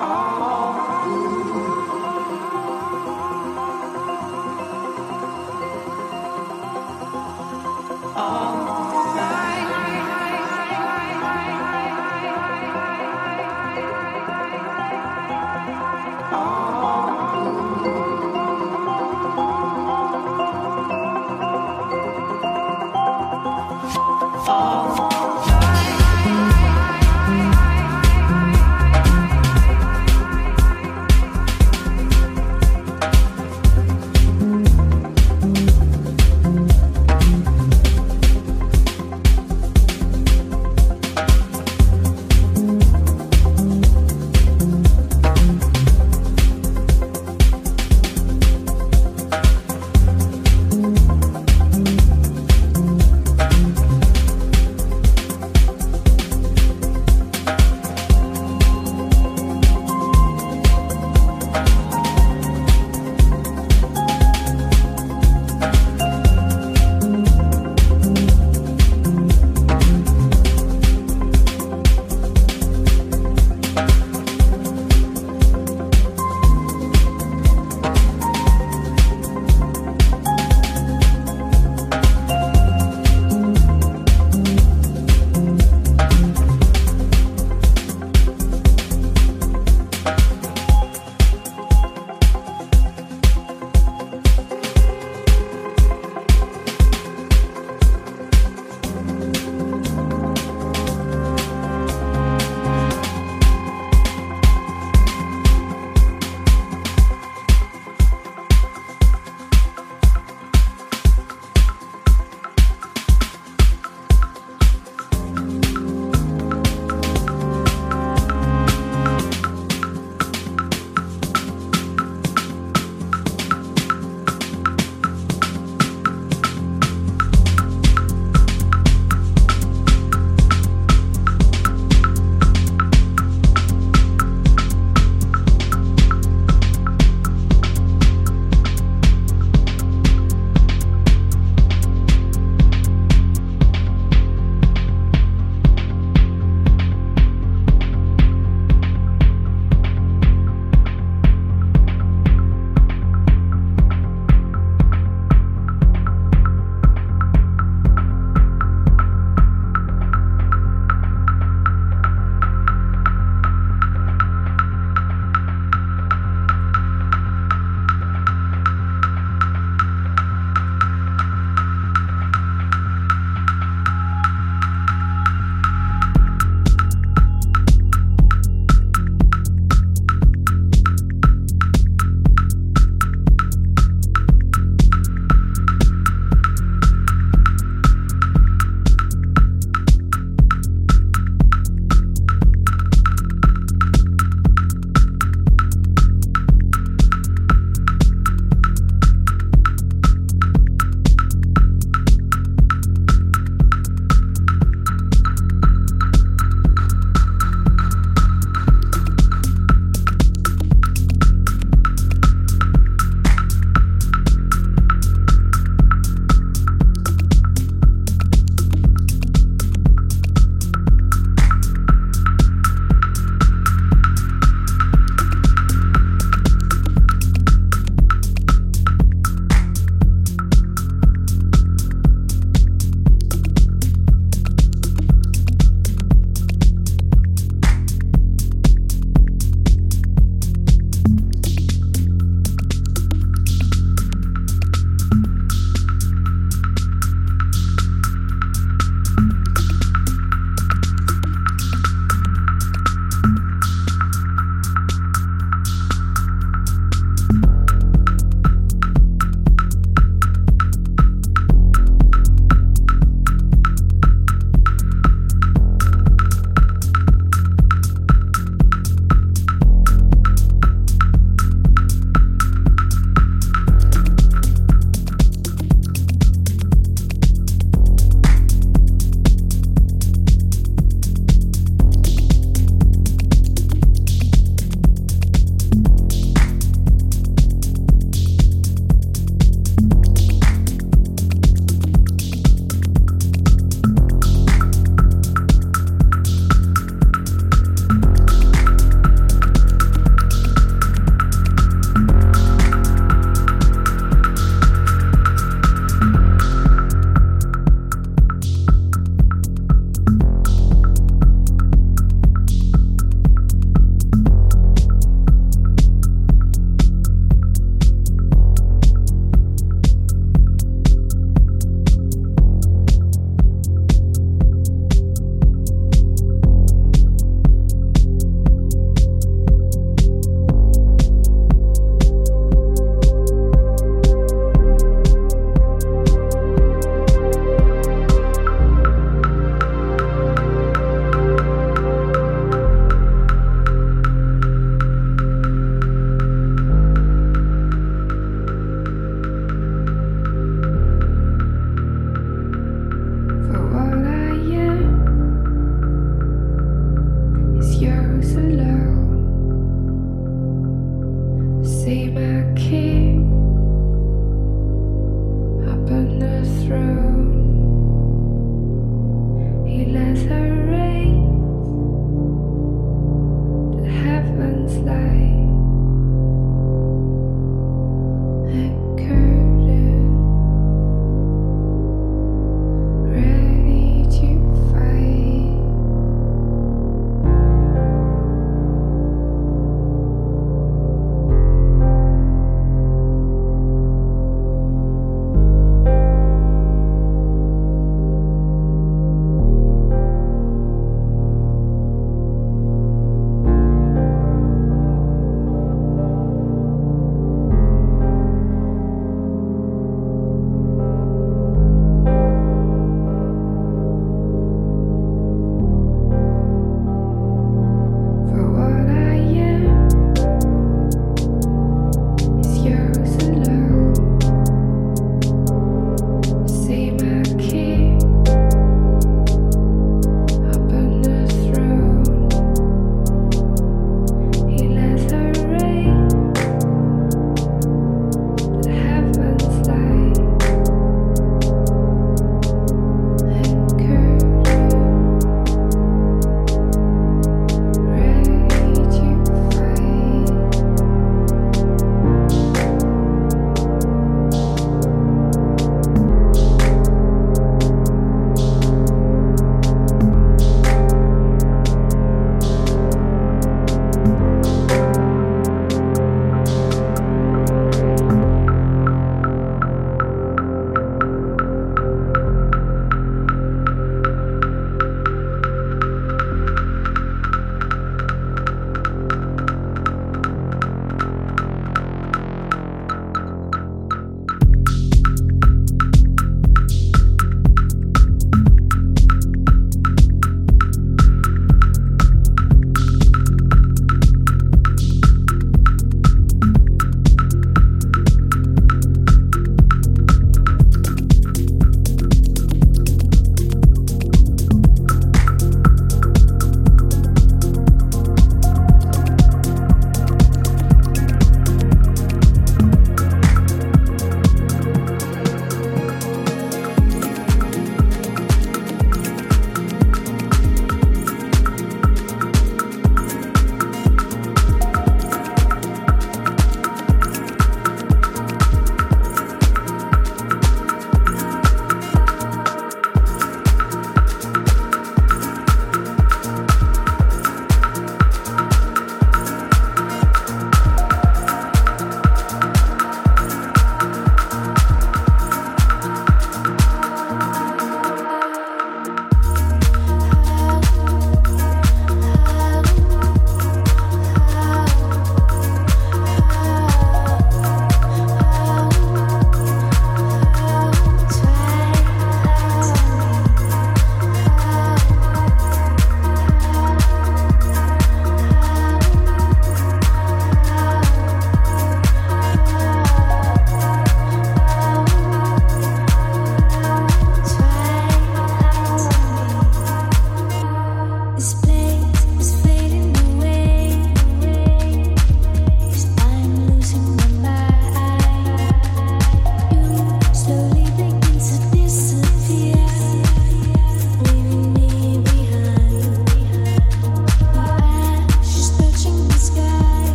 Oh.